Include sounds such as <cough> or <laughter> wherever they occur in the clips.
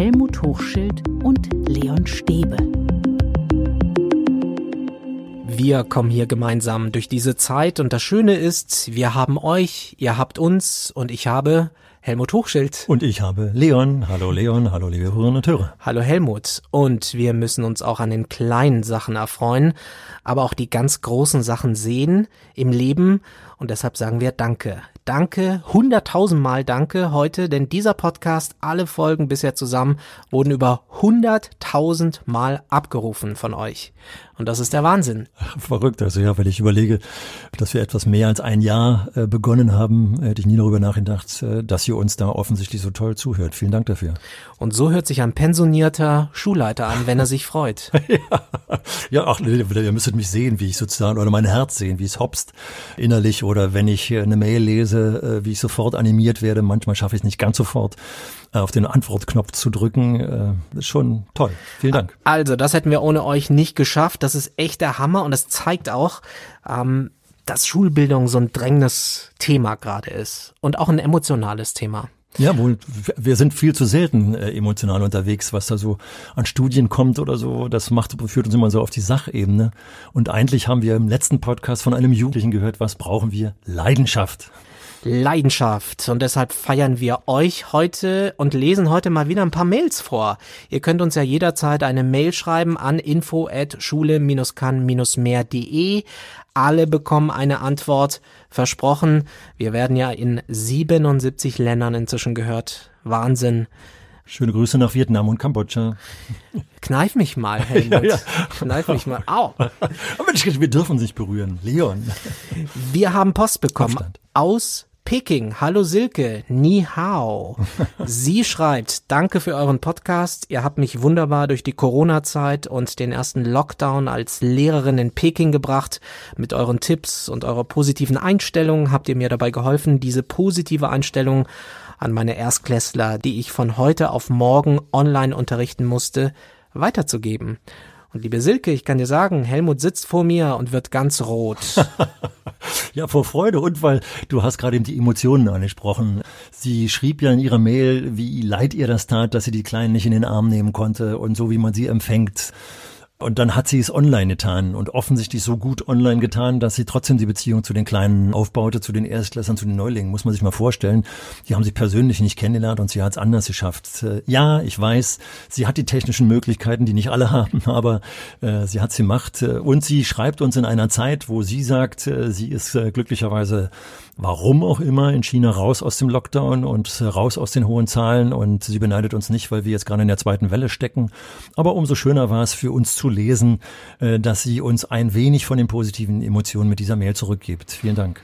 Helmut Hochschild und Leon Stäbe. Wir kommen hier gemeinsam durch diese Zeit und das Schöne ist, wir haben euch, ihr habt uns und ich habe Helmut Hochschild. Und ich habe Leon. Hallo Leon, hallo liebe Hörerinnen und Hörer. Hallo Helmut. Und wir müssen uns auch an den kleinen Sachen erfreuen, aber auch die ganz großen Sachen sehen im Leben. Und deshalb sagen wir Danke. Danke, hunderttausendmal Danke heute, denn dieser Podcast, alle Folgen bisher zusammen, wurden über hunderttausendmal abgerufen von euch. Und das ist der Wahnsinn. Verrückt, also ja, wenn ich überlege, dass wir etwas mehr als ein Jahr äh, begonnen haben, hätte ich nie darüber nachgedacht, äh, dass ihr uns da offensichtlich so toll zuhört. Vielen Dank dafür. Und so hört sich ein pensionierter Schulleiter an, wenn er sich freut. <laughs> ja, ja, ach, ihr müsstet mich sehen, wie ich sozusagen, oder mein Herz sehen, wie es hopst innerlich, oder wenn ich eine Mail lese, äh, wie ich sofort animiert werde. Manchmal schaffe ich es nicht ganz sofort auf den Antwortknopf zu drücken. Das ist schon toll. Vielen Dank. Also, das hätten wir ohne euch nicht geschafft. Das ist echt der Hammer und das zeigt auch, ähm, dass Schulbildung so ein drängendes Thema gerade ist und auch ein emotionales Thema. Ja, wohl, wir sind viel zu selten äh, emotional unterwegs, was da so an Studien kommt oder so. Das macht, führt uns immer so auf die Sachebene. Und eigentlich haben wir im letzten Podcast von einem Jugendlichen gehört, was brauchen wir? Leidenschaft. Leidenschaft. Und deshalb feiern wir euch heute und lesen heute mal wieder ein paar Mails vor. Ihr könnt uns ja jederzeit eine Mail schreiben an info at schule-kann-mehr.de. Alle bekommen eine Antwort. Versprochen. Wir werden ja in 77 Ländern inzwischen gehört. Wahnsinn. Schöne Grüße nach Vietnam und Kambodscha. <laughs> Kneif mich mal, Helmut. <laughs> Ja, ja. Kneif mich mal. Au. <laughs> Aber wir dürfen sich berühren. Leon. Wir haben Post bekommen Aufstand. aus Peking. Hallo Silke, ni hao. <laughs> Sie schreibt, danke für euren Podcast. Ihr habt mich wunderbar durch die Corona-Zeit und den ersten Lockdown als Lehrerin in Peking gebracht. Mit euren Tipps und eurer positiven Einstellung habt ihr mir dabei geholfen, diese positive Einstellung an meine Erstklässler, die ich von heute auf morgen online unterrichten musste, weiterzugeben. Und liebe Silke, ich kann dir sagen, Helmut sitzt vor mir und wird ganz rot. <laughs> ja, vor Freude und weil du hast gerade eben die Emotionen angesprochen. Sie schrieb ja in ihrer Mail, wie leid ihr das tat, dass sie die Kleinen nicht in den Arm nehmen konnte und so wie man sie empfängt. Und dann hat sie es online getan und offensichtlich so gut online getan, dass sie trotzdem die Beziehung zu den Kleinen aufbaute, zu den Erstklässern, zu den Neulingen, muss man sich mal vorstellen. Die haben sie persönlich nicht kennengelernt und sie hat es anders geschafft. Äh, ja, ich weiß, sie hat die technischen Möglichkeiten, die nicht alle <laughs> haben, aber äh, sie hat sie gemacht. Äh, und sie schreibt uns in einer Zeit, wo sie sagt, äh, sie ist glücklicherweise warum auch immer in China raus aus dem Lockdown und raus aus den hohen Zahlen und sie beneidet uns nicht, weil wir jetzt gerade in der zweiten Welle stecken. Aber umso schöner war es für uns zu lesen, äh, dass sie uns ein wenig von den positiven Emotionen mit dieser Mail zurückgibt. Vielen Dank.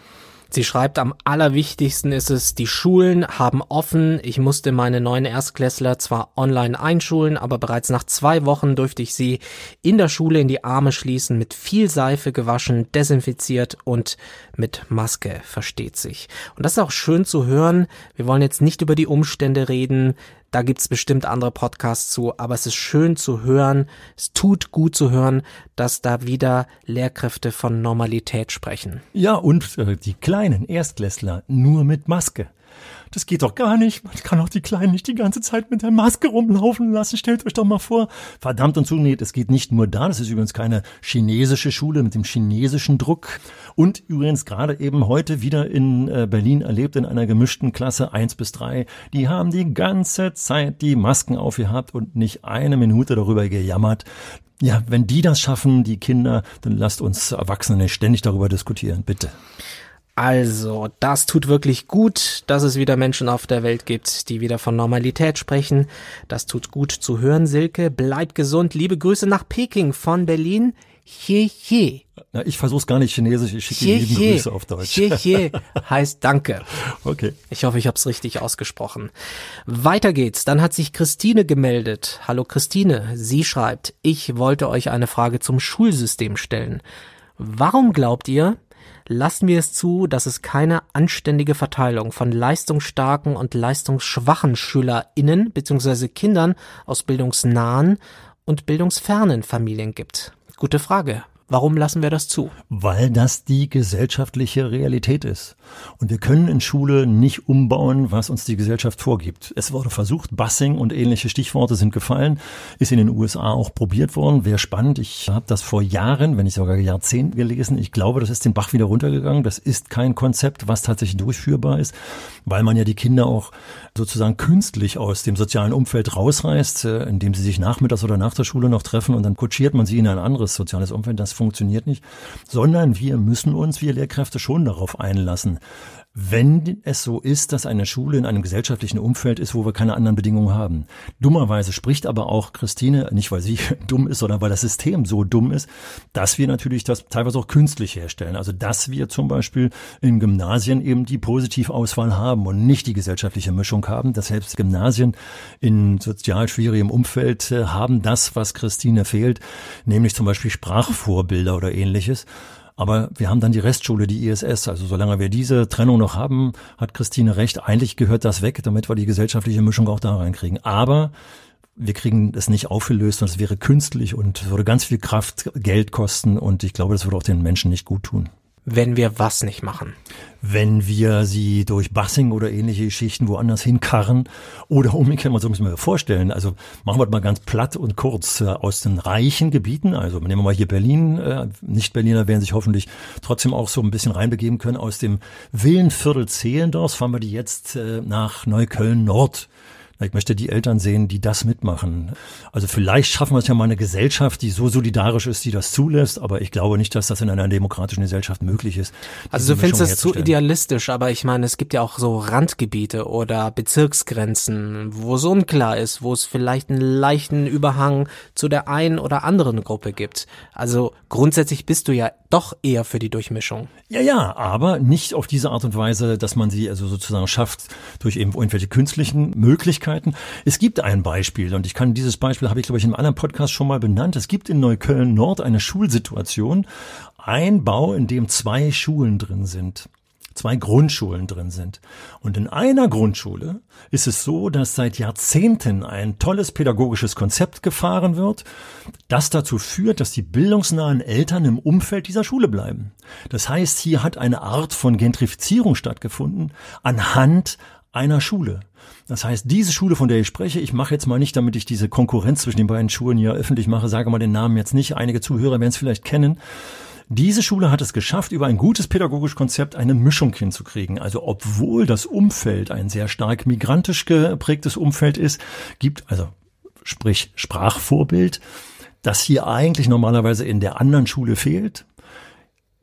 Sie schreibt, am allerwichtigsten ist es, die Schulen haben offen. Ich musste meine neuen Erstklässler zwar online einschulen, aber bereits nach zwei Wochen durfte ich sie in der Schule in die Arme schließen, mit viel Seife gewaschen, desinfiziert und mit Maske, versteht sich. Und das ist auch schön zu hören. Wir wollen jetzt nicht über die Umstände reden, da gibt's bestimmt andere Podcasts zu, aber es ist schön zu hören, es tut gut zu hören, dass da wieder Lehrkräfte von Normalität sprechen. Ja, und äh, die kleinen Erstklässler nur mit Maske. Das geht doch gar nicht. Man kann auch die Kleinen nicht die ganze Zeit mit der Maske rumlaufen lassen. Stellt euch doch mal vor. Verdammt und zunäht, es geht nicht nur da. Das ist übrigens keine chinesische Schule mit dem chinesischen Druck. Und übrigens gerade eben heute wieder in äh, Berlin erlebt in einer gemischten Klasse eins bis drei. Die haben die ganze Zeit die Masken aufgehabt und nicht eine Minute darüber gejammert. Ja, wenn die das schaffen, die Kinder, dann lasst uns Erwachsene ständig darüber diskutieren, bitte. Also, das tut wirklich gut, dass es wieder Menschen auf der Welt gibt, die wieder von Normalität sprechen. Das tut gut zu hören, Silke. Bleib gesund. Liebe Grüße nach Peking von Berlin. He he. Na, ich versuch's gar nicht chinesisch, ich schicke liebe Grüße auf Deutsch. He he <laughs> heißt Danke. Okay. Ich hoffe, ich habe es richtig ausgesprochen. Weiter geht's. Dann hat sich Christine gemeldet. Hallo Christine. Sie schreibt, ich wollte euch eine Frage zum Schulsystem stellen. Warum glaubt ihr, lassen wir es zu, dass es keine anständige Verteilung von leistungsstarken und leistungsschwachen SchülerInnen bzw. Kindern aus bildungsnahen und bildungsfernen Familien gibt? Gute Frage. Warum lassen wir das zu? Weil das die gesellschaftliche Realität ist. Und wir können in Schule nicht umbauen, was uns die Gesellschaft vorgibt. Es wurde versucht, Bussing und ähnliche Stichworte sind gefallen, ist in den USA auch probiert worden. Wäre spannend. Ich habe das vor Jahren, wenn nicht sogar Jahrzehnten gelesen. Ich glaube, das ist den Bach wieder runtergegangen. Das ist kein Konzept, was tatsächlich durchführbar ist, weil man ja die Kinder auch sozusagen künstlich aus dem sozialen Umfeld rausreißt, äh, indem sie sich nachmittags oder nach der Schule noch treffen und dann kutschiert man sie in ein anderes soziales Umfeld. Das funktioniert nicht, sondern wir müssen uns, wir Lehrkräfte, schon darauf einlassen, wenn es so ist, dass eine Schule in einem gesellschaftlichen Umfeld ist, wo wir keine anderen Bedingungen haben. Dummerweise spricht aber auch Christine, nicht weil sie <laughs> dumm ist, sondern weil das System so dumm ist, dass wir natürlich das teilweise auch künstlich herstellen. Also dass wir zum Beispiel in Gymnasien eben die Positivauswahl haben und nicht die gesellschaftliche Mischung haben, dass selbst Gymnasien in sozial schwierigem Umfeld äh, haben das, was Christine fehlt, nämlich zum Beispiel Sprachvorbilder oder ähnliches. Aber wir haben dann die Restschule, die ISS. Also solange wir diese Trennung noch haben, hat Christine recht. Eigentlich gehört das weg, damit wir die gesellschaftliche Mischung auch da reinkriegen. Aber wir kriegen es nicht aufgelöst und es wäre künstlich und würde ganz viel Kraft, Geld kosten und ich glaube, das würde auch den Menschen nicht gut tun. Wenn wir was nicht machen? wenn wir sie durch Bassing oder ähnliche Geschichten woanders hinkarren oder umgekehrt, man soll sich mal vorstellen, also machen wir das mal ganz platt und kurz, äh, aus den reichen Gebieten, also nehmen wir mal hier Berlin, äh, Nicht-Berliner werden sich hoffentlich trotzdem auch so ein bisschen reinbegeben können, aus dem Villenviertel Zehlendorf fahren wir die jetzt äh, nach Neukölln Nord ich möchte die Eltern sehen, die das mitmachen. Also vielleicht schaffen wir es ja mal eine Gesellschaft, die so solidarisch ist, die das zulässt, aber ich glaube nicht, dass das in einer demokratischen Gesellschaft möglich ist. Also du findest das zu idealistisch, aber ich meine, es gibt ja auch so Randgebiete oder Bezirksgrenzen, wo so unklar ist, wo es vielleicht einen leichten Überhang zu der einen oder anderen Gruppe gibt. Also grundsätzlich bist du ja doch eher für die Durchmischung. Ja, ja, aber nicht auf diese Art und Weise, dass man sie also sozusagen schafft durch eben irgendwelche künstlichen Möglichkeiten. Es gibt ein Beispiel und ich kann dieses Beispiel habe ich glaube ich in einem anderen Podcast schon mal benannt. Es gibt in Neukölln Nord eine Schulsituation, ein Bau, in dem zwei Schulen drin sind zwei Grundschulen drin sind. Und in einer Grundschule ist es so, dass seit Jahrzehnten ein tolles pädagogisches Konzept gefahren wird, das dazu führt, dass die bildungsnahen Eltern im Umfeld dieser Schule bleiben. Das heißt, hier hat eine Art von Gentrifizierung stattgefunden anhand einer Schule. Das heißt, diese Schule, von der ich spreche, ich mache jetzt mal nicht, damit ich diese Konkurrenz zwischen den beiden Schulen hier öffentlich mache, sage mal den Namen jetzt nicht. Einige Zuhörer werden es vielleicht kennen. Diese Schule hat es geschafft, über ein gutes pädagogisches Konzept eine Mischung hinzukriegen. Also obwohl das Umfeld ein sehr stark migrantisch geprägtes Umfeld ist, gibt also sprich Sprachvorbild, das hier eigentlich normalerweise in der anderen Schule fehlt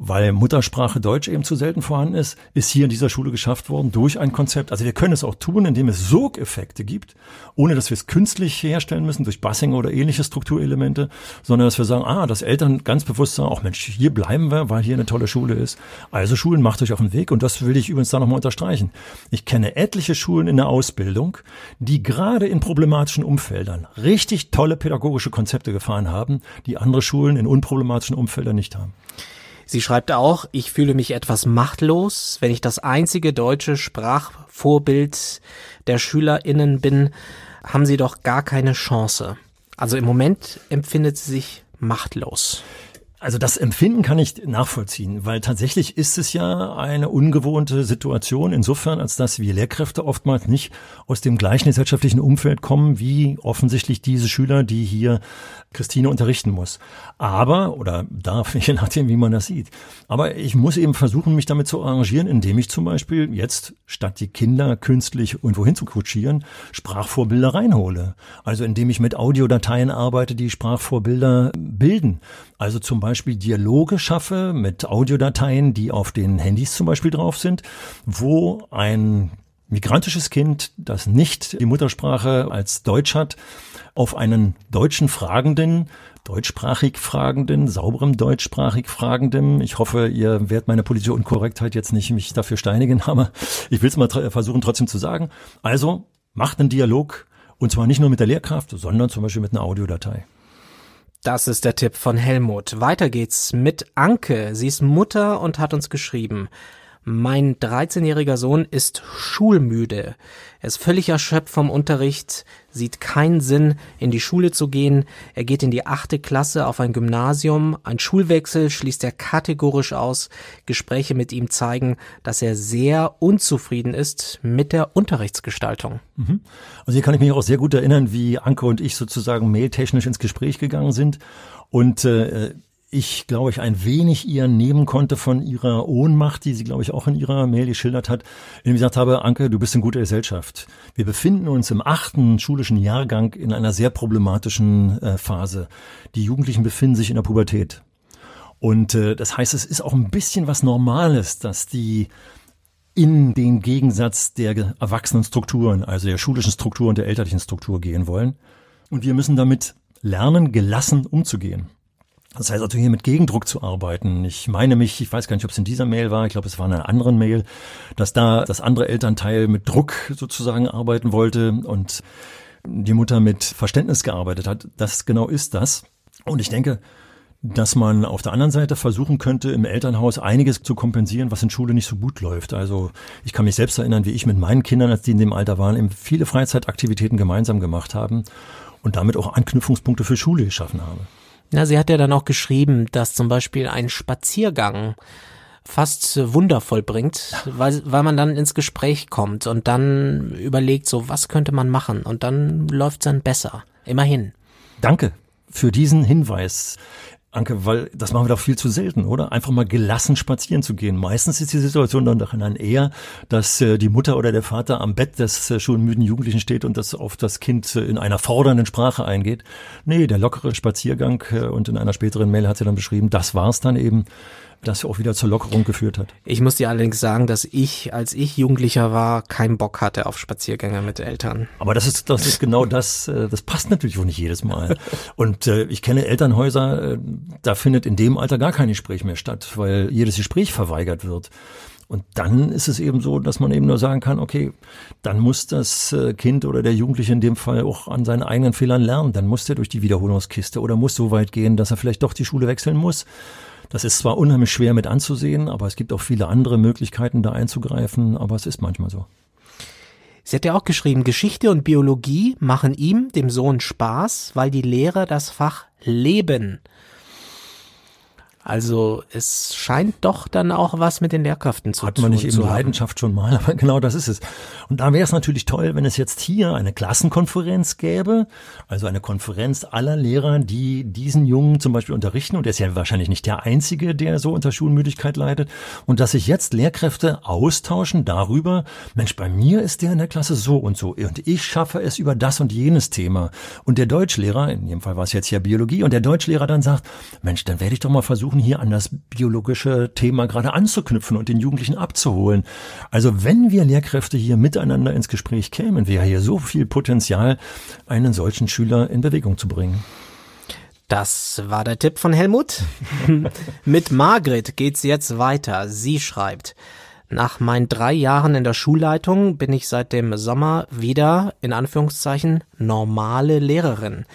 weil Muttersprache Deutsch eben zu selten vorhanden ist, ist hier in dieser Schule geschafft worden durch ein Konzept. Also wir können es auch tun, indem es Sogeffekte gibt, ohne dass wir es künstlich herstellen müssen durch Bassing oder ähnliche Strukturelemente, sondern dass wir sagen, ah, dass Eltern ganz bewusst sagen, ach Mensch, hier bleiben wir, weil hier eine tolle Schule ist. Also Schulen macht euch auf den Weg und das will ich übrigens da nochmal unterstreichen. Ich kenne etliche Schulen in der Ausbildung, die gerade in problematischen Umfeldern richtig tolle pädagogische Konzepte gefahren haben, die andere Schulen in unproblematischen Umfeldern nicht haben. Sie schreibt auch, ich fühle mich etwas machtlos, wenn ich das einzige deutsche Sprachvorbild der SchülerInnen bin, haben sie doch gar keine Chance. Also im Moment empfindet sie sich machtlos. Also das Empfinden kann ich nachvollziehen, weil tatsächlich ist es ja eine ungewohnte Situation insofern, als dass wir Lehrkräfte oftmals nicht aus dem gleichen gesellschaftlichen Umfeld kommen wie offensichtlich diese Schüler, die hier Christine unterrichten muss. Aber, oder darf, <laughs> je nachdem, wie man das sieht. Aber ich muss eben versuchen, mich damit zu arrangieren, indem ich zum Beispiel jetzt, statt die Kinder künstlich irgendwo hin zu kutschieren, Sprachvorbilder reinhole. Also indem ich mit Audiodateien arbeite, die Sprachvorbilder bilden. Also zum Beispiel Dialoge schaffe mit Audiodateien, die auf den Handys zum Beispiel drauf sind, wo ein migrantisches Kind, das nicht die Muttersprache als Deutsch hat, auf einen deutschen Fragenden, deutschsprachig Fragenden, sauberem deutschsprachig Fragenden, ich hoffe, ihr werdet meine politische Unkorrektheit jetzt nicht mich dafür steinigen, <laughs> aber ich will es mal versuchen trotzdem zu sagen. Also macht einen Dialog und zwar nicht nur mit der Lehrkraft, sondern zum Beispiel mit einer Audiodatei. Das ist der Tipp von Helmut. Weiter geht's mit Anke. Sie ist Mutter und hat uns geschrieben. Mein 13-jähriger Sohn ist schulmüde. Er ist völlig erschöpft vom Unterricht, sieht keinen Sinn, in die Schule zu gehen. Er geht in die achte Klasse auf ein Gymnasium. Ein Schulwechsel schließt er kategorisch aus. Gespräche mit ihm zeigen, dass er sehr unzufrieden ist mit der Unterrichtsgestaltung. Mhm. Also hier kann ich mich auch sehr gut erinnern, wie Anke und ich sozusagen mailtechnisch ins Gespräch gegangen sind. Und äh, ich, glaube ich, ein wenig ihr nehmen konnte von ihrer Ohnmacht, die sie, glaube ich, auch in ihrer Mail geschildert hat, indem ich gesagt habe, Anke, du bist in guter Gesellschaft. Wir befinden uns im achten schulischen Jahrgang in einer sehr problematischen äh, Phase. Die Jugendlichen befinden sich in der Pubertät. Und äh, das heißt, es ist auch ein bisschen was Normales, dass die in den Gegensatz der erwachsenen Strukturen, also der schulischen Struktur und der elterlichen Struktur gehen wollen. Und wir müssen damit lernen, gelassen umzugehen. Das heißt also hier mit Gegendruck zu arbeiten. Ich meine mich, ich weiß gar nicht, ob es in dieser Mail war, ich glaube, es war in einer anderen Mail, dass da das andere Elternteil mit Druck sozusagen arbeiten wollte und die Mutter mit Verständnis gearbeitet hat. Das genau ist das. Und ich denke, dass man auf der anderen Seite versuchen könnte, im Elternhaus einiges zu kompensieren, was in Schule nicht so gut läuft. Also ich kann mich selbst erinnern, wie ich mit meinen Kindern, als die in dem Alter waren, eben viele Freizeitaktivitäten gemeinsam gemacht haben und damit auch Anknüpfungspunkte für Schule geschaffen habe. Na, sie hat ja dann auch geschrieben, dass zum Beispiel ein Spaziergang fast wundervoll bringt, weil, weil man dann ins Gespräch kommt und dann überlegt, so was könnte man machen und dann läuft's dann besser. Immerhin. Danke für diesen Hinweis. Anke, weil das machen wir doch viel zu selten, oder? Einfach mal gelassen spazieren zu gehen. Meistens ist die Situation dann doch dann eher, dass äh, die Mutter oder der Vater am Bett des äh, schon müden Jugendlichen steht und das auf das Kind äh, in einer fordernden Sprache eingeht. Nee, der lockere Spaziergang äh, und in einer späteren Mail hat sie dann beschrieben, das war's dann eben das auch wieder zur Lockerung geführt hat. Ich muss dir allerdings sagen, dass ich, als ich Jugendlicher war, keinen Bock hatte auf Spaziergänge mit Eltern. Aber das ist, das ist genau das, äh, das passt natürlich auch nicht jedes Mal. Und äh, ich kenne Elternhäuser, äh, da findet in dem Alter gar kein Gespräch mehr statt, weil jedes Gespräch verweigert wird. Und dann ist es eben so, dass man eben nur sagen kann, okay, dann muss das Kind oder der Jugendliche in dem Fall auch an seinen eigenen Fehlern lernen. Dann muss er durch die Wiederholungskiste oder muss so weit gehen, dass er vielleicht doch die Schule wechseln muss. Das ist zwar unheimlich schwer mit anzusehen, aber es gibt auch viele andere Möglichkeiten, da einzugreifen, aber es ist manchmal so. Sie hat ja auch geschrieben, Geschichte und Biologie machen ihm, dem Sohn, Spaß, weil die Lehrer das Fach leben. Also es scheint doch dann auch was mit den Lehrkräften zu tun. Hat man nicht eben Leidenschaft schon mal, <laughs> aber genau das ist es. Und da wäre es natürlich toll, wenn es jetzt hier eine Klassenkonferenz gäbe, also eine Konferenz aller Lehrer, die diesen Jungen zum Beispiel unterrichten. Und er ist ja wahrscheinlich nicht der Einzige, der so unter Schulmüdigkeit leidet. Und dass sich jetzt Lehrkräfte austauschen darüber, Mensch, bei mir ist der in der Klasse so und so. Und ich schaffe es über das und jenes Thema. Und der Deutschlehrer, in jedem Fall war es jetzt ja Biologie, und der Deutschlehrer dann sagt, Mensch, dann werde ich doch mal versuchen, versuchen hier an das biologische Thema gerade anzuknüpfen und den Jugendlichen abzuholen. Also wenn wir Lehrkräfte hier miteinander ins Gespräch kämen, wäre hier so viel Potenzial, einen solchen Schüler in Bewegung zu bringen. Das war der Tipp von Helmut. <laughs> Mit Margret geht's jetzt weiter. Sie schreibt, nach meinen drei Jahren in der Schulleitung bin ich seit dem Sommer wieder, in Anführungszeichen, normale Lehrerin.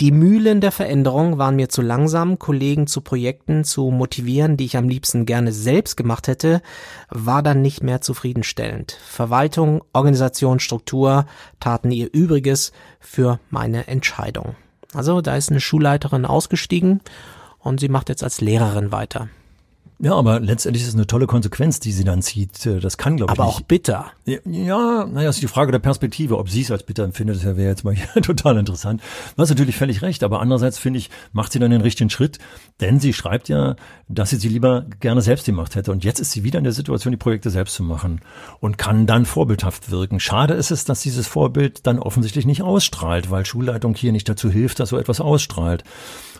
Die Mühlen der Veränderung waren mir zu langsam, Kollegen zu Projekten zu motivieren, die ich am liebsten gerne selbst gemacht hätte, war dann nicht mehr zufriedenstellend. Verwaltung, Organisation, Struktur taten ihr Übriges für meine Entscheidung. Also da ist eine Schulleiterin ausgestiegen und sie macht jetzt als Lehrerin weiter. Ja, aber letztendlich ist es eine tolle Konsequenz, die sie dann zieht. Das kann, glaube ich. Aber auch bitter. Ja, ja, naja, ist die Frage der Perspektive. Ob sie es als bitter empfindet, das wäre jetzt mal <laughs> total interessant. Du hast natürlich völlig recht, aber andererseits finde ich, macht sie dann den richtigen Schritt, denn sie schreibt ja, dass sie sie lieber gerne selbst gemacht hätte. Und jetzt ist sie wieder in der Situation, die Projekte selbst zu machen und kann dann vorbildhaft wirken. Schade ist es, dass dieses Vorbild dann offensichtlich nicht ausstrahlt, weil Schulleitung hier nicht dazu hilft, dass so etwas ausstrahlt.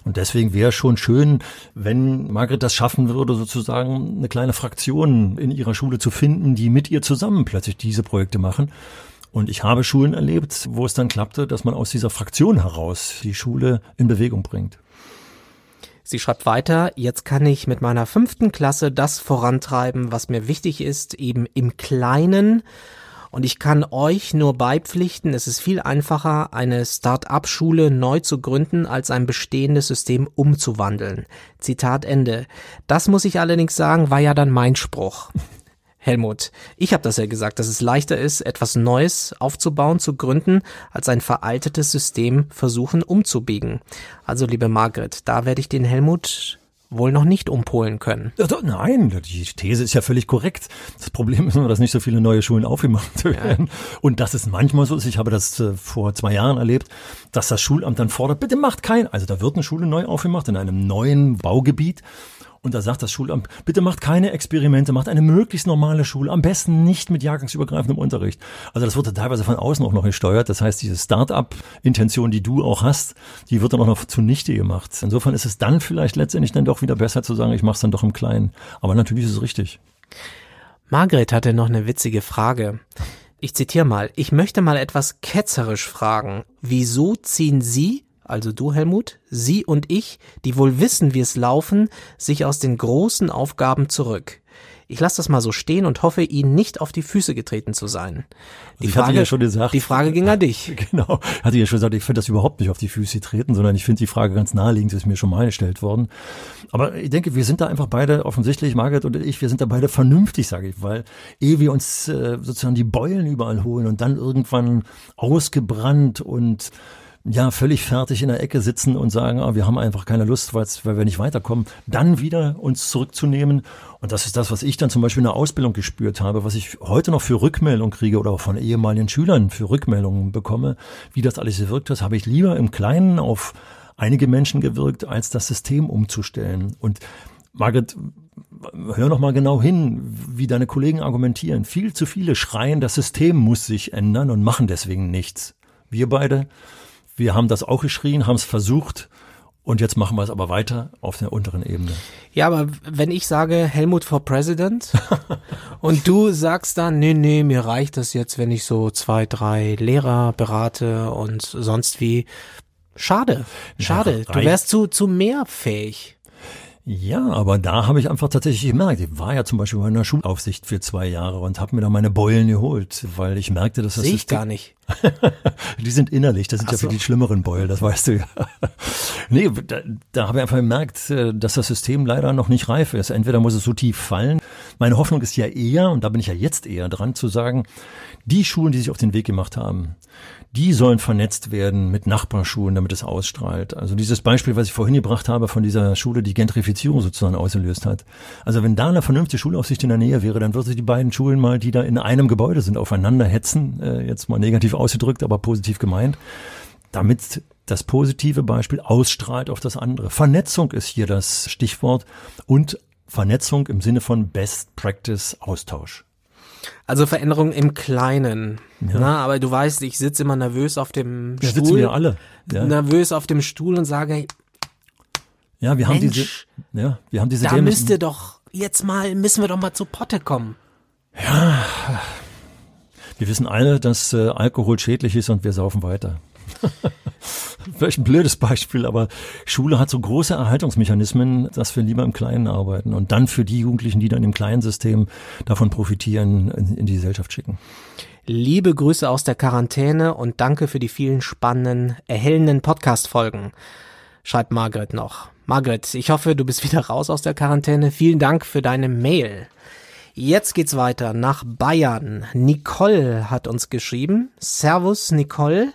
Und deswegen wäre schon schön, wenn Margret das schaffen würde, sozusagen eine kleine Fraktion in ihrer Schule zu finden, die mit ihr zusammen plötzlich diese Projekte machen. Und ich habe Schulen erlebt, wo es dann klappte, dass man aus dieser Fraktion heraus die Schule in Bewegung bringt. Sie schreibt weiter, jetzt kann ich mit meiner fünften Klasse das vorantreiben, was mir wichtig ist, eben im Kleinen und ich kann euch nur beipflichten, es ist viel einfacher, eine Start-up-Schule neu zu gründen, als ein bestehendes System umzuwandeln. Zitat Ende. Das muss ich allerdings sagen, war ja dann mein Spruch. <laughs> Helmut, ich habe das ja gesagt, dass es leichter ist, etwas Neues aufzubauen, zu gründen, als ein veraltetes System versuchen umzubiegen. Also liebe Margret, da werde ich den Helmut wohl noch nicht umpolen können. Nein, die These ist ja völlig korrekt. Das Problem ist nur, dass nicht so viele neue Schulen aufgemacht <laughs> werden. Ja. Und dass es manchmal so ist, ich habe das äh, vor zwei Jahren erlebt, dass das Schulamt dann fordert, bitte macht kein, also da wird eine Schule neu aufgemacht in einem neuen Baugebiet und da sagt das Schulamt, bitte macht keine Experimente, macht eine möglichst normale Schule, am besten nicht mit jahrgangsübergreifendem Unterricht. Also das wird teilweise von außen auch noch gesteuert. Das heißt, diese Start-up-Intention, die du auch hast, die wird dann auch noch zunichte gemacht. Insofern ist es dann vielleicht letztendlich dann doch wieder besser zu sagen, ich mache es dann doch im Kleinen. Aber natürlich ist es richtig. Margret hatte noch eine witzige Frage. Ich zitiere mal, ich möchte mal etwas ketzerisch fragen. Wieso ziehen Sie also du Helmut, Sie und ich, die wohl wissen, wie es laufen, sich aus den großen Aufgaben zurück. Ich lasse das mal so stehen und hoffe, Ihnen nicht auf die Füße getreten zu sein. Die, also Frage, ja schon gesagt, die Frage ging an dich. <laughs> Genau, hatte ich ja schon gesagt, ich finde das überhaupt nicht auf die Füße treten, sondern ich finde die Frage ganz naheliegend, ist mir schon mal gestellt worden. Aber ich denke, wir sind da einfach beide, offensichtlich, Margaret und ich, wir sind da beide vernünftig, sage ich, weil ehe wir uns äh, sozusagen die Beulen überall holen und dann irgendwann ausgebrannt und ja völlig fertig in der Ecke sitzen und sagen, ah, wir haben einfach keine Lust, weil wir nicht weiterkommen, dann wieder uns zurückzunehmen. Und das ist das, was ich dann zum Beispiel in der Ausbildung gespürt habe, was ich heute noch für Rückmeldung kriege oder von ehemaligen Schülern für Rückmeldungen bekomme, wie das alles gewirkt hat, habe ich lieber im Kleinen auf einige Menschen gewirkt, als das System umzustellen. Und Margaret, hör noch mal genau hin, wie deine Kollegen argumentieren. Viel zu viele schreien, das System muss sich ändern und machen deswegen nichts. Wir beide wir haben das auch geschrien, haben es versucht und jetzt machen wir es aber weiter auf der unteren Ebene. Ja, aber wenn ich sage Helmut for President <laughs> und du sagst dann, nee, nee, mir reicht das jetzt, wenn ich so zwei, drei Lehrer berate und sonst wie. Schade, schade. Ja, du wärst zu, zu mehr fähig. Ja, aber da habe ich einfach tatsächlich gemerkt, ich war ja zum Beispiel bei einer Schulaufsicht für zwei Jahre und habe mir da meine Beulen geholt, weil ich merkte, dass das Sehe ich gar nicht. <laughs> die sind innerlich, das sind Ach ja für die schlimmeren Beulen, das weißt du ja. <laughs> nee, da, da habe ich einfach gemerkt, äh, dass das System leider noch nicht reif ist. Entweder muss es so tief fallen. Meine Hoffnung ist ja eher, und da bin ich ja jetzt eher dran, zu sagen, die Schulen, die sich auf den Weg gemacht haben, die sollen vernetzt werden mit Nachbarschulen, damit es ausstrahlt. Also dieses Beispiel, was ich vorhin gebracht habe von dieser Schule, die Gentrifizierung sozusagen ausgelöst hat. Also wenn da eine vernünftige Schulaufsicht in der Nähe wäre, dann würde sich die beiden Schulen mal, die da in einem Gebäude sind, aufeinander hetzen, äh, jetzt mal negativ ausgedrückt, aber positiv gemeint, damit das positive Beispiel ausstrahlt auf das andere. Vernetzung ist hier das Stichwort und Vernetzung im Sinne von Best Practice Austausch. Also Veränderung im Kleinen. Ja. Na, aber du weißt, ich sitze immer nervös auf dem ja, Stuhl. Sitzen wir alle. Ja. Nervös auf dem Stuhl und sage, ja, wir haben diese, ja, wir haben diese. Da müsste doch jetzt mal, müssen wir doch mal zu Potte kommen. Ja, wir wissen alle, dass äh, Alkohol schädlich ist und wir saufen weiter. <laughs> Vielleicht ein blödes Beispiel, aber Schule hat so große Erhaltungsmechanismen, dass wir lieber im Kleinen arbeiten und dann für die Jugendlichen, die dann im kleinen System davon profitieren, in, die Gesellschaft schicken. Liebe Grüße aus der Quarantäne und danke für die vielen spannenden, erhellenden Podcast-Folgen. Schreibt Margaret noch. Margaret, ich hoffe, du bist wieder raus aus der Quarantäne. Vielen Dank für deine Mail. Jetzt geht's weiter nach Bayern. Nicole hat uns geschrieben. Servus, Nicole.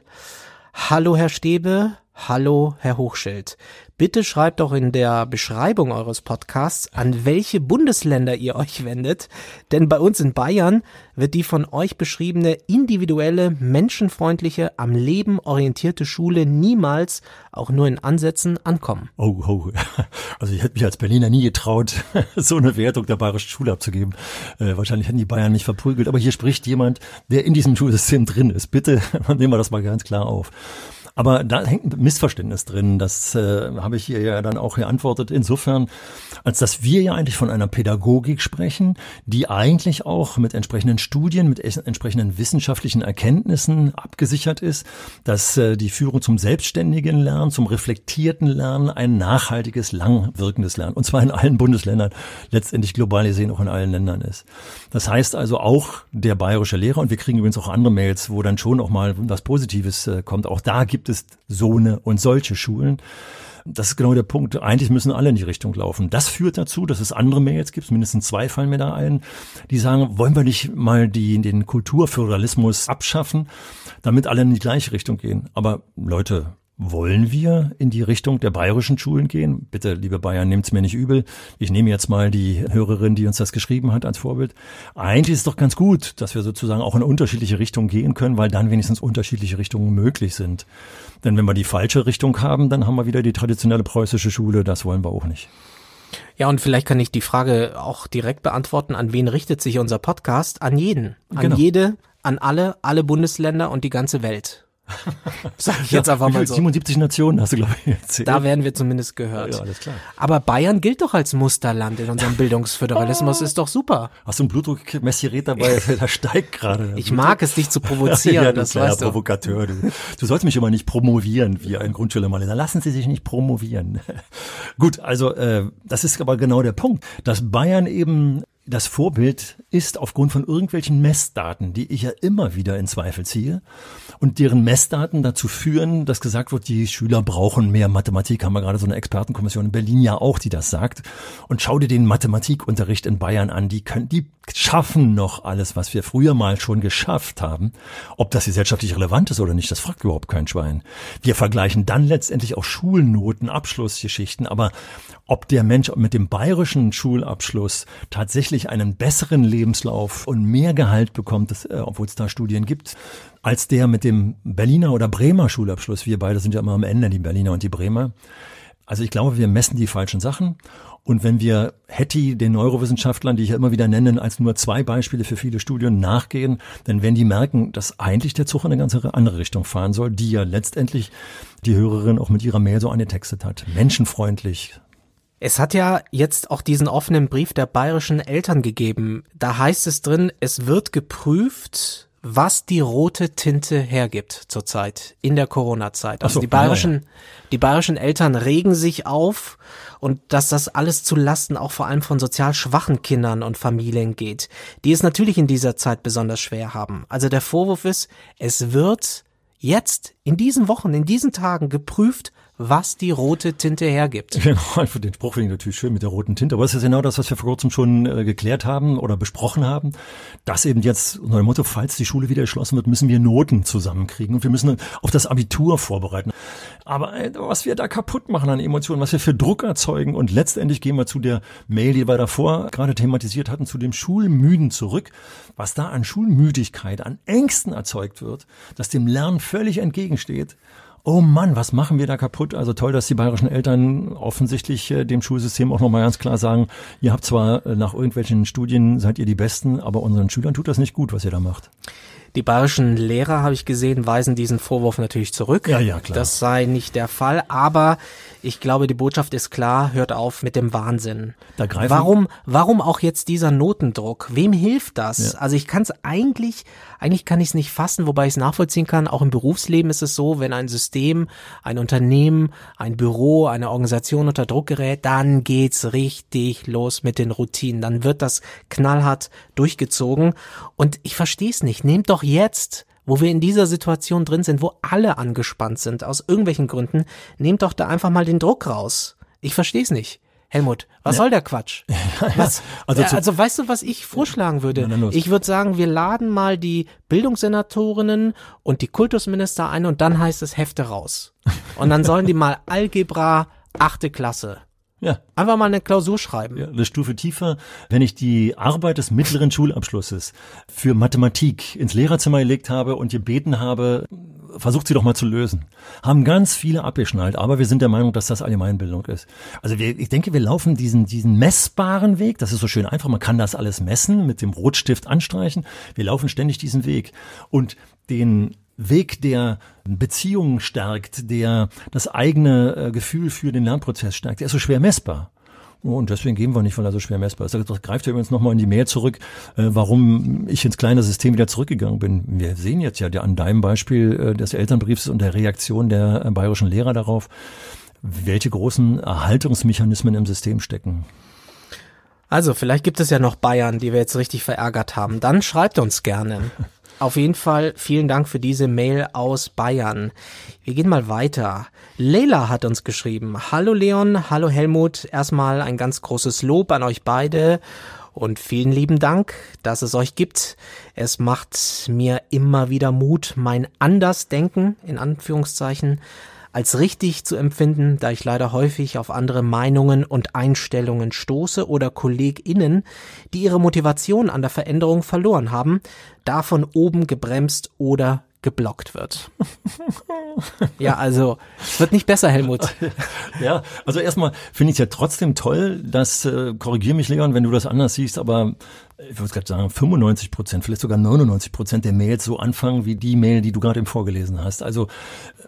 Hallo Herr Stäbe, hallo Herr Hochschild. Bitte schreibt doch in der Beschreibung eures Podcasts, an welche Bundesländer ihr euch wendet, denn bei uns in Bayern wird die von euch beschriebene individuelle, menschenfreundliche, am Leben orientierte Schule niemals, auch nur in Ansätzen, ankommen. Oh, oh. <laughs> Also ich hätte mich als Berliner nie getraut, <laughs> so eine Wertung der bayerischen Schule abzugeben. Äh, wahrscheinlich hätten die Bayern nicht verprügelt, aber hier spricht jemand, der in diesem Schulsystem drin ist. Bitte <laughs> nehmen wir das mal ganz klar auf. Aber da hängt ein Missverständnis drin. Das äh, habe ich hier ja dann auch geantwortet. Insofern, als dass wir ja eigentlich von einer Pädagogik sprechen, die eigentlich auch mit entsprechenden Studien, mit entsprechenden wissenschaftlichen Erkenntnissen abgesichert ist, dass äh, die Führung zum selbstständigen Lernen, zum reflektierten Lernen ein nachhaltiges, langwirkendes Lernen, und zwar in allen Bundesländern, letztendlich global gesehen auch in allen Ländern ist. Das heißt also auch der bayerische Lehrer, und wir kriegen übrigens auch andere Mails, wo dann schon auch mal was Positives äh, kommt, auch da gibt gibt es so eine und solche Schulen. Das ist genau der Punkt. Eigentlich müssen alle in die Richtung laufen. Das führt dazu, dass es andere Mails gibt, mindestens zwei fallen mir da ein, die sagen, wollen wir nicht mal die, den Kulturföderalismus abschaffen, damit alle in die gleiche Richtung gehen. Aber Leute, wollen wir in die Richtung der bayerischen Schulen gehen? Bitte, liebe Bayern, nehmt's mir nicht übel. Ich nehme jetzt mal die Hörerin, die uns das geschrieben hat, als Vorbild. Eigentlich ist es doch ganz gut, dass wir sozusagen auch in unterschiedliche Richtungen gehen können, weil dann wenigstens unterschiedliche Richtungen möglich sind. Denn wenn wir die falsche Richtung haben, dann haben wir wieder die traditionelle preußische Schule. Das wollen wir auch nicht. Ja, und vielleicht kann ich die Frage auch direkt beantworten. An wen richtet sich unser Podcast? An jeden. An genau. jede, an alle, alle Bundesländer und die ganze Welt. <laughs> Sag ich jetzt einfach mal so. 77 Nationen hast du, glaube ich, erzählt. Da werden wir zumindest gehört. Ja, alles klar. Aber Bayern gilt doch als Musterland in unserem <laughs> Bildungsföderalismus, ist doch super. Hast du ein Blutdruckmessgerät dabei? <laughs> da steigt gerade. Ich mag es, dich zu provozieren, ja, das, das weißt du. Provokateur, du. Du sollst mich immer nicht promovieren, wie ein Grundschüler mal. Da lassen Sie sich nicht promovieren. Gut, also äh, das ist aber genau der Punkt, dass Bayern eben das Vorbild ist aufgrund von irgendwelchen Messdaten, die ich ja immer wieder in Zweifel ziehe und deren Messdaten dazu führen, dass gesagt wird, die Schüler brauchen mehr Mathematik. Haben wir gerade so eine Expertenkommission in Berlin ja auch, die das sagt. Und schau dir den Mathematikunterricht in Bayern an. Die können, die schaffen noch alles, was wir früher mal schon geschafft haben. Ob das gesellschaftlich relevant ist oder nicht, das fragt überhaupt kein Schwein. Wir vergleichen dann letztendlich auch Schulnoten, Abschlussgeschichten. Aber ob der Mensch mit dem bayerischen Schulabschluss tatsächlich einen besseren Lebenslauf und mehr Gehalt bekommt, äh, obwohl es da Studien gibt, als der mit dem Berliner oder Bremer Schulabschluss. Wir beide sind ja immer am Ende, die Berliner und die Bremer. Also ich glaube, wir messen die falschen Sachen. Und wenn wir Hetty, den Neurowissenschaftlern, die ich ja immer wieder nenne, als nur zwei Beispiele für viele Studien nachgehen, dann werden die merken, dass eigentlich der Zug in eine ganz andere Richtung fahren soll, die ja letztendlich die Hörerin auch mit ihrer Mail so angetextet hat. Menschenfreundlich, es hat ja jetzt auch diesen offenen Brief der bayerischen Eltern gegeben. Da heißt es drin, es wird geprüft, was die rote Tinte hergibt zurzeit in der Corona-Zeit. Also so, die bayerischen, ja, ja. die bayerischen Eltern regen sich auf und dass das alles zu Lasten auch vor allem von sozial schwachen Kindern und Familien geht, die es natürlich in dieser Zeit besonders schwer haben. Also der Vorwurf ist, es wird jetzt in diesen Wochen, in diesen Tagen geprüft, was die rote Tinte hergibt. <laughs> Genau, den Spruch finde ich natürlich schön mit der roten Tinte. Aber es ist genau das, was wir vor kurzem schon äh, geklärt haben oder besprochen haben, dass eben jetzt unter Motto, falls die Schule wieder geschlossen wird, müssen wir Noten zusammenkriegen und wir müssen auf das Abitur vorbereiten. Aber äh, was wir da kaputt machen an Emotionen, was wir für Druck erzeugen und letztendlich gehen wir zu der Mail, die wir davor gerade thematisiert hatten, zu dem Schulmüden zurück, was da an Schulmüdigkeit, an Ängsten erzeugt wird, das dem Lernen völlig entgegensteht oh Mann, was machen wir da kaputt? Also toll, dass die bayerischen Eltern offensichtlich äh, dem Schulsystem auch nochmal ganz klar sagen, ihr habt zwar äh, nach irgendwelchen Studien seid ihr die Besten, aber unseren Schülern tut das nicht gut, was ihr da macht. Die bayerischen Lehrer, habe ich gesehen, weisen diesen Vorwurf natürlich zurück. Ja, ja, klar. Das sei nicht der Fall, aber ich glaube, die Botschaft ist klar, hört auf mit dem Wahnsinn. Da greifen warum, warum auch jetzt dieser Notendruck? Wem hilft das? Ja. Also ich kann es eigentlich, eigentlich kann ich es nicht fassen, wobei ich es nachvollziehen kann. Auch im Berufsleben ist es so, wenn ein System, ein Unternehmen, ein Büro, eine Organisation unter Druck gerät, dann geht's richtig los mit den Routinen. Dann wird das knallhart durchgezogen. Und ich verstehe es nicht. Nehmt doch jetzt wo wir in dieser Situation drin sind, wo alle angespannt sind, aus irgendwelchen Gründen, nehmt doch da einfach mal den Druck raus. Ich verstehe es nicht. Helmut, was ja. soll der Quatsch? <laughs> Was, also, also, weißt du, was ich vorschlagen würde? Na, ich würde sagen, wir laden mal die Bildungssenatorinnen und die Kultusminister ein und dann heißt es Hefte raus. Und dann sollen die mal Algebra achte Klasse ja. Einfach mal eine Klausur schreiben. Ja, eine Stufe tiefer. Wenn ich die Arbeit des mittleren Schulabschlusses für Mathematik ins Lehrerzimmer gelegt habe und gebeten habe, versucht sie doch mal zu lösen. Haben ganz viele abgeschnallt, aber wir sind der Meinung, dass das Allgemeinbildung ist. Also wir, ich denke, wir laufen diesen, diesen messbaren Weg. Das ist so schön einfach. Man kann das alles messen, mit dem Rotstift anstreichen. Wir laufen ständig diesen Weg. Und den Weg, der Beziehungen stärkt, der das eigene äh, Gefühl für den Lernprozess stärkt, der ist so schwer messbar. Und deswegen gehen wir nicht, weil er so schwer messbar ist. Das greift ja übrigens nochmal in die Mail zurück, äh, warum ich ins kleine System wieder zurückgegangen bin. Wir sehen jetzt ja an deinem Beispiel äh, des Elternbriefs und der Reaktion der bayerischen Lehrer darauf, welche großen Erhaltungsmechanismen im System stecken. Also, vielleicht gibt es ja noch Bayern, die wir jetzt richtig verärgert haben. Dann schreibt uns gerne. <laughs> Auf jeden Fall vielen Dank für diese Mail aus Bayern. Wir gehen mal weiter. Leila hat uns geschrieben. Hallo Leon, hallo Helmut. Erstmal ein ganz großes Lob an euch beide und vielen lieben Dank, dass es euch gibt. Es macht mir immer wieder Mut, mein Andersdenken in Anführungszeichen als richtig zu empfinden, da ich leider häufig auf andere Meinungen und Einstellungen stoße oder KollegInnen, die ihre Motivation an der Veränderung verloren haben, davon oben gebremst oder geblockt wird. ja, also es wird nicht besser, Helmut. ja, also erstmal finde ich es ja trotzdem toll, dass, äh, korrigier mich Leon, wenn du das anders siehst, aber ich würde gerade sagen, 95 Prozent, vielleicht sogar 99 Prozent der Mails so anfangen wie die Mail, die du gerade eben vorgelesen hast. Also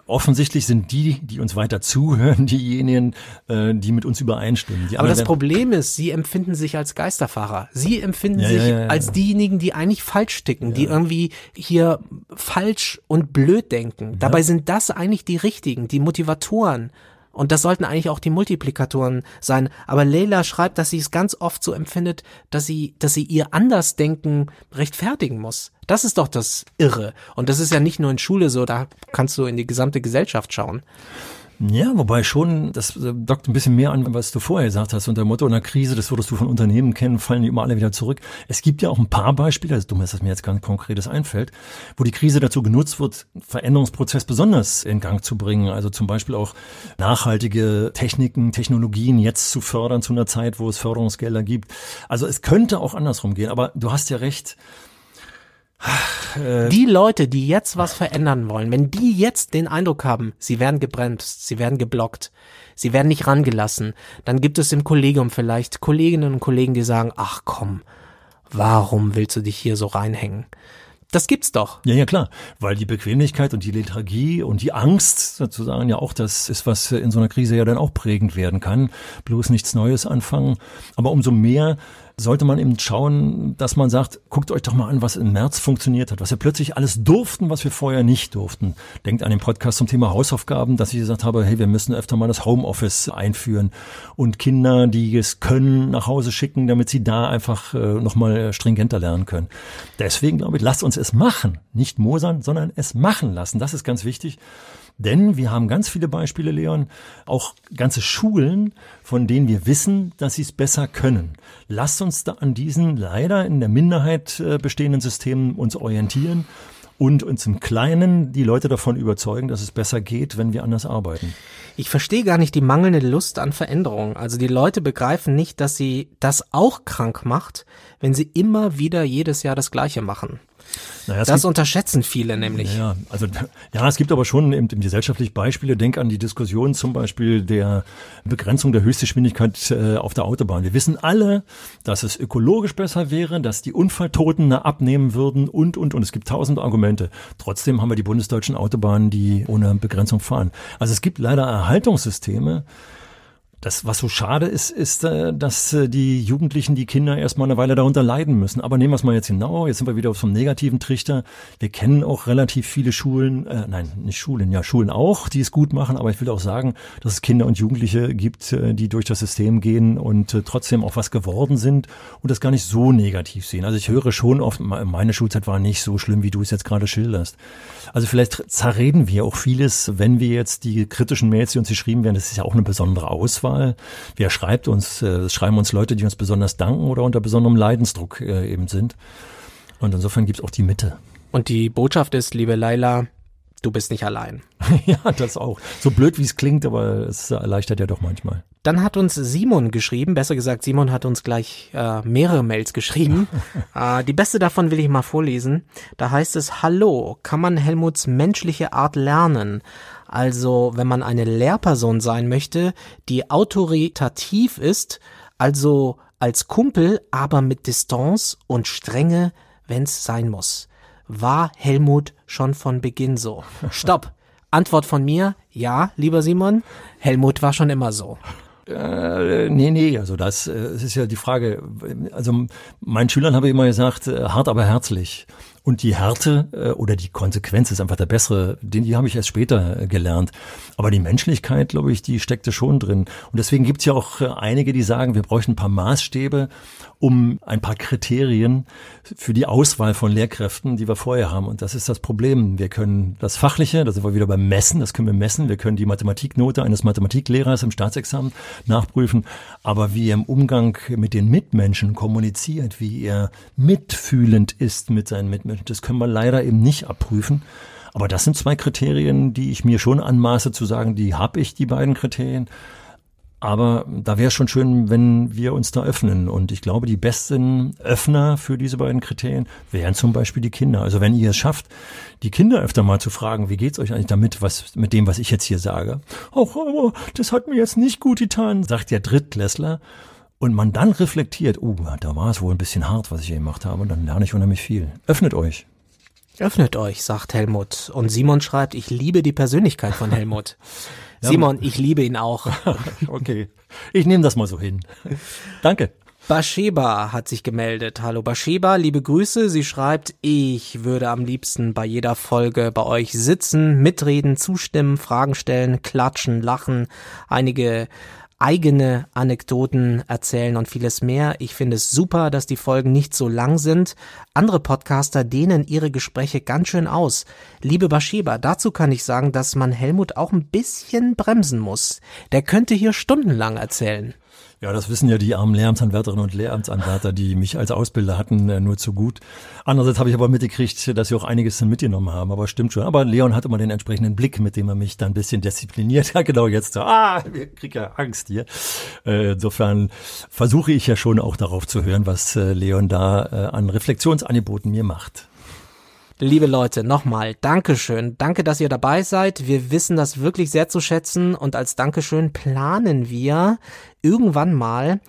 offensichtlich sind die, die uns weiter zuhören, <laughs> diejenigen, äh, die mit uns übereinstimmen. Die Aber das Problem ist, sie empfinden sich als Geisterfahrer. Sie empfinden ja, sich ja, ja, als diejenigen, die eigentlich falsch ticken, die irgendwie hier falsch und blöd denken. Dabei sind das eigentlich die richtigen, die Motivatoren. Und das sollten eigentlich auch die Multiplikatoren sein. Aber Leila schreibt, dass sie es ganz oft so empfindet, dass sie, dass sie ihr Andersdenken rechtfertigen muss. Das ist doch das Irre. Und das ist ja nicht nur in Schule so, da kannst du in die gesamte Gesellschaft schauen. Ja, wobei schon, das äh, dockt ein bisschen mehr an, was du vorher gesagt hast. Unter dem Motto einer Krise, das würdest du von Unternehmen kennen, fallen die immer alle wieder zurück. Es gibt ja auch ein paar Beispiele, also dumm ist, dass mir jetzt ganz konkretes einfällt, wo die Krise dazu genutzt wird, Veränderungsprozess besonders in Gang zu bringen. Also zum Beispiel auch nachhaltige Techniken, Technologien jetzt zu fördern zu einer Zeit, wo es Förderungsgelder gibt. Also es könnte auch andersrum gehen, aber du hast ja recht. Äh, die Leute, die jetzt was verändern wollen, wenn die jetzt den Eindruck haben, sie werden gebremst, sie werden geblockt, sie werden nicht rangelassen, dann gibt es im Kollegium vielleicht Kolleginnen und Kollegen, die sagen, ach komm, warum willst du dich hier so reinhängen? Das gibt's doch. Ja, ja, klar. Weil die Bequemlichkeit und die Lethargie und die Angst sozusagen ja auch das ist, was in so einer Krise ja dann auch prägend werden kann. Bloß nichts Neues anfangen. Aber umso mehr sollte man eben schauen, dass man sagt, guckt euch doch mal an, was im März funktioniert hat, was wir plötzlich alles durften, was wir vorher nicht durften. Denkt an den Podcast zum Thema Hausaufgaben, dass ich gesagt habe, hey, wir müssen öfter mal das Homeoffice einführen und Kinder, die es können, nach Hause schicken, damit sie da einfach äh, nochmal stringenter lernen können. Deswegen glaube ich, lasst uns es machen. Nicht mosern, sondern es machen lassen. Das ist ganz wichtig. Denn wir haben ganz viele Beispiele, Leon, auch ganze Schulen, von denen wir wissen, dass sie es besser können. Lasst uns da an diesen leider in der Minderheit äh, bestehenden Systemen uns orientieren und uns im Kleinen die Leute davon überzeugen, dass es besser geht, wenn wir anders arbeiten. Ich verstehe gar nicht die mangelnde Lust an Veränderung. Also die Leute begreifen nicht, dass sie das auch krank macht, wenn sie immer wieder jedes Jahr das Gleiche machen. Naja, das gibt, unterschätzen viele nämlich. Ja, also ja, es gibt aber schon eben, gesellschaftlich Beispiele. Denk an die Diskussion zum Beispiel der Begrenzung der Höchstgeschwindigkeit äh, auf der Autobahn. Wir wissen alle, dass es ökologisch besser wäre, dass die Unfalltoten abnehmen würden und und und. Es gibt tausend Argumente. Trotzdem haben wir die bundesdeutschen Autobahnen, die ohne Begrenzung fahren. Also es gibt leider Erhaltungssysteme, das, was so schade ist, ist, äh, dass äh, die Jugendlichen, die Kinder erstmal eine Weile darunter leiden müssen. Aber nehmen wir es mal jetzt genau. Jetzt sind wir wieder auf so einem negativen Trichter. Wir kennen auch relativ viele Schulen, äh, nein, nicht Schulen, ja, Schulen auch, die es gut machen. Aber ich will auch sagen, dass es Kinder und Jugendliche gibt, äh, die durch das System gehen und trotzdem auch was geworden sind und das gar nicht so negativ sehen. Also ich höre schon oft, meine Schulzeit war nicht so schlimm, wie du es jetzt gerade schilderst. Also vielleicht zerreden wir auch vieles, wenn wir jetzt die kritischen Mails, die uns geschrieben werden, das ist ja auch eine besondere Auswahl mal, wer schreibt uns, äh, schreiben uns Leute, die uns besonders danken oder unter besonderem Leidensdruck äh, eben sind. Und insofern gibt es auch die Mitte. Und die Botschaft ist, liebe Laila, du bist nicht allein. <laughs> ja, das auch. So blöd wie es klingt, aber es erleichtert ja doch manchmal. Dann hat uns Simon geschrieben, besser gesagt, Simon hat uns gleich äh, mehrere Mails geschrieben. <laughs> äh, die beste davon will ich mal vorlesen. Da heißt es, Hallo, kann man Helmuts menschliche Art lernen? Also, wenn man eine Lehrperson sein möchte, die autoritativ ist, also als Kumpel, aber mit Distanz und Strenge, wenn's sein muss. War Helmut schon von Beginn so? <laughs> Stopp. Antwort von mir, ja, lieber Simon, Helmut war schon immer so. Äh, nee, nee, also das, das äh, ist ja die Frage. Also meinen Schülern habe ich immer gesagt, äh, hart aber herzlich. Und die Härte äh, oder die Konsequenz ist einfach der bessere, den die habe ich erst später äh, gelernt. Aber die Menschlichkeit, glaube ich, die steckte schon drin. Und deswegen gibt es ja auch äh, einige, die sagen, wir bräuchten ein paar Maßstäbe, um ein paar Kriterien für die Auswahl von Lehrkräften, die wir vorher haben. Und das ist das Problem. Wir können das Fachliche, da sind wir wieder beim Messen, das können wir messen. Wir können die Mathematiknote eines Mathematiklehrers im Staatsexamen nachprüfen. Aber wie er im Umgang mit den Mitmenschen kommuniziert, wie er mitfühlend ist mit seinen Mitmenschen, das können wir leider eben nicht abprüfen. Aber das sind zwei Kriterien, die ich mir schon anmaße zu sagen, die habe ich, die beiden Kriterien. Aber da wäre schon schön, wenn wir uns da öffnen. Und ich glaube, die besten Öffner für diese beiden Kriterien wären zum Beispiel die Kinder. Also wenn ihr es schafft, die Kinder öfter mal zu fragen, wie geht's euch eigentlich damit, was, mit dem, was ich jetzt hier sage? Auch, oh, das hat mir jetzt nicht gut getan, sagt der Drittklässler. Und man dann reflektiert, oh, da war es wohl ein bisschen hart, was ich hier gemacht habe. Und dann lerne ich unheimlich viel. Öffnet euch. Öffnet euch, sagt Helmut. Und Simon schreibt, ich liebe die Persönlichkeit von Helmut. <laughs> Simon, ich liebe ihn auch. <laughs> okay, ich nehme das mal so hin. Danke. Basheba hat sich gemeldet. Hallo Basheba, liebe Grüße. Sie schreibt, ich würde am liebsten bei jeder Folge bei euch sitzen, mitreden, zustimmen, Fragen stellen, klatschen, lachen, einige eigene Anekdoten erzählen und vieles mehr. Ich finde es super, dass die Folgen nicht so lang sind. Andere Podcaster dehnen ihre Gespräche ganz schön aus. Liebe Bascheba, dazu kann ich sagen, dass man Helmut auch ein bisschen bremsen muss. Der könnte hier stundenlang erzählen. Ja, das wissen ja die armen Lehramtsanwärterinnen und Lehramtsanwärter, die mich als Ausbilder hatten, äh, nur zu gut. Andererseits habe ich aber mitgekriegt, dass sie auch einiges mitgenommen haben, aber stimmt schon. Aber Leon hat immer den entsprechenden Blick, mit dem er mich dann ein bisschen diszipliniert. <laughs> Ja, genau jetzt so, ah, ich krieg ja Angst hier. Äh, insofern versuche ich ja schon auch darauf zu hören, was äh, Leon da an Reflexionsangeboten mir macht. Liebe Leute, nochmal Dankeschön. Danke, dass ihr dabei seid. Wir wissen das wirklich sehr zu schätzen und als Dankeschön planen wir irgendwann mal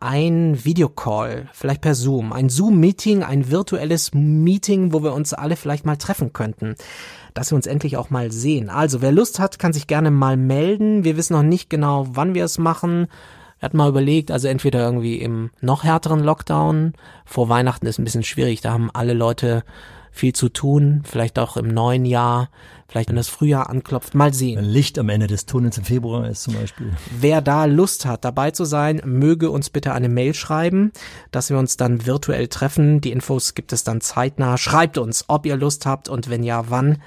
ein Videocall, vielleicht per Zoom, ein Zoom-Meeting, ein virtuelles Meeting, wo wir uns alle vielleicht mal treffen könnten, dass wir uns endlich auch mal sehen. Also, wer Lust hat, kann sich gerne mal melden. Wir wissen noch nicht genau, wann wir es machen. Er hat mal überlegt, also entweder irgendwie im noch härteren Lockdown, vor Weihnachten ist ein bisschen schwierig, da haben alle Leute viel zu tun, vielleicht auch im neuen Jahr, vielleicht wenn das Frühjahr anklopft, mal sehen. Ein Licht am Ende des Tunnels im Februar ist zum Beispiel. Wer da Lust hat, dabei zu sein, möge uns bitte eine Mail schreiben, dass wir uns dann virtuell treffen. Die Infos gibt es dann zeitnah. Schreibt uns, ob ihr Lust habt und wenn ja, wann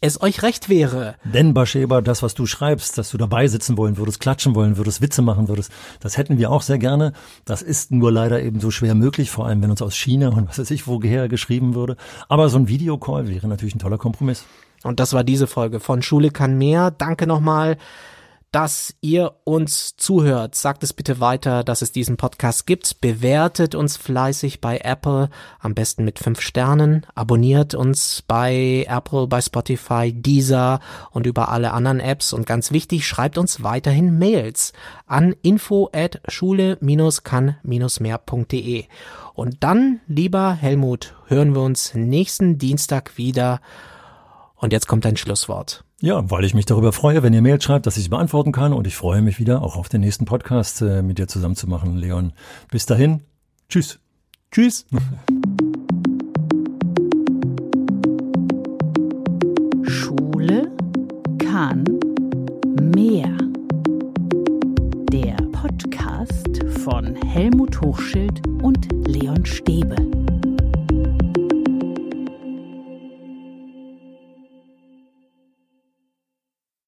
es euch recht wäre. Denn, Bascheba, das, was du schreibst, dass du dabei sitzen wollen würdest, klatschen wollen würdest, Witze machen würdest, das hätten wir auch sehr gerne. Das ist nur leider eben so schwer möglich, vor allem wenn uns aus China und was weiß ich woher geschrieben würde. Aber so ein Videocall wäre natürlich ein toller Kompromiss. Und das war diese Folge von Schule kann mehr. Danke nochmal dass ihr uns zuhört. Sagt es bitte weiter, dass es diesen Podcast gibt. Bewertet uns fleißig bei Apple, am besten mit fünf Sternen. Abonniert uns bei Apple, bei Spotify, Deezer und über alle anderen Apps. Und ganz wichtig, schreibt uns weiterhin Mails an info at schule-kann-mehr.de. Und dann, lieber Helmut, hören wir uns nächsten Dienstag wieder. Und jetzt kommt ein Schlusswort. Ja, weil ich mich darüber freue, wenn ihr Mail schreibt, dass ich sie beantworten kann. Und ich freue mich wieder, auch auf den nächsten Podcast äh, mit dir zusammen zu machen, Leon. Bis dahin, tschüss. Tschüss. Schule kann mehr. Der Podcast von Helmut Hochschild und Leon Stäbe.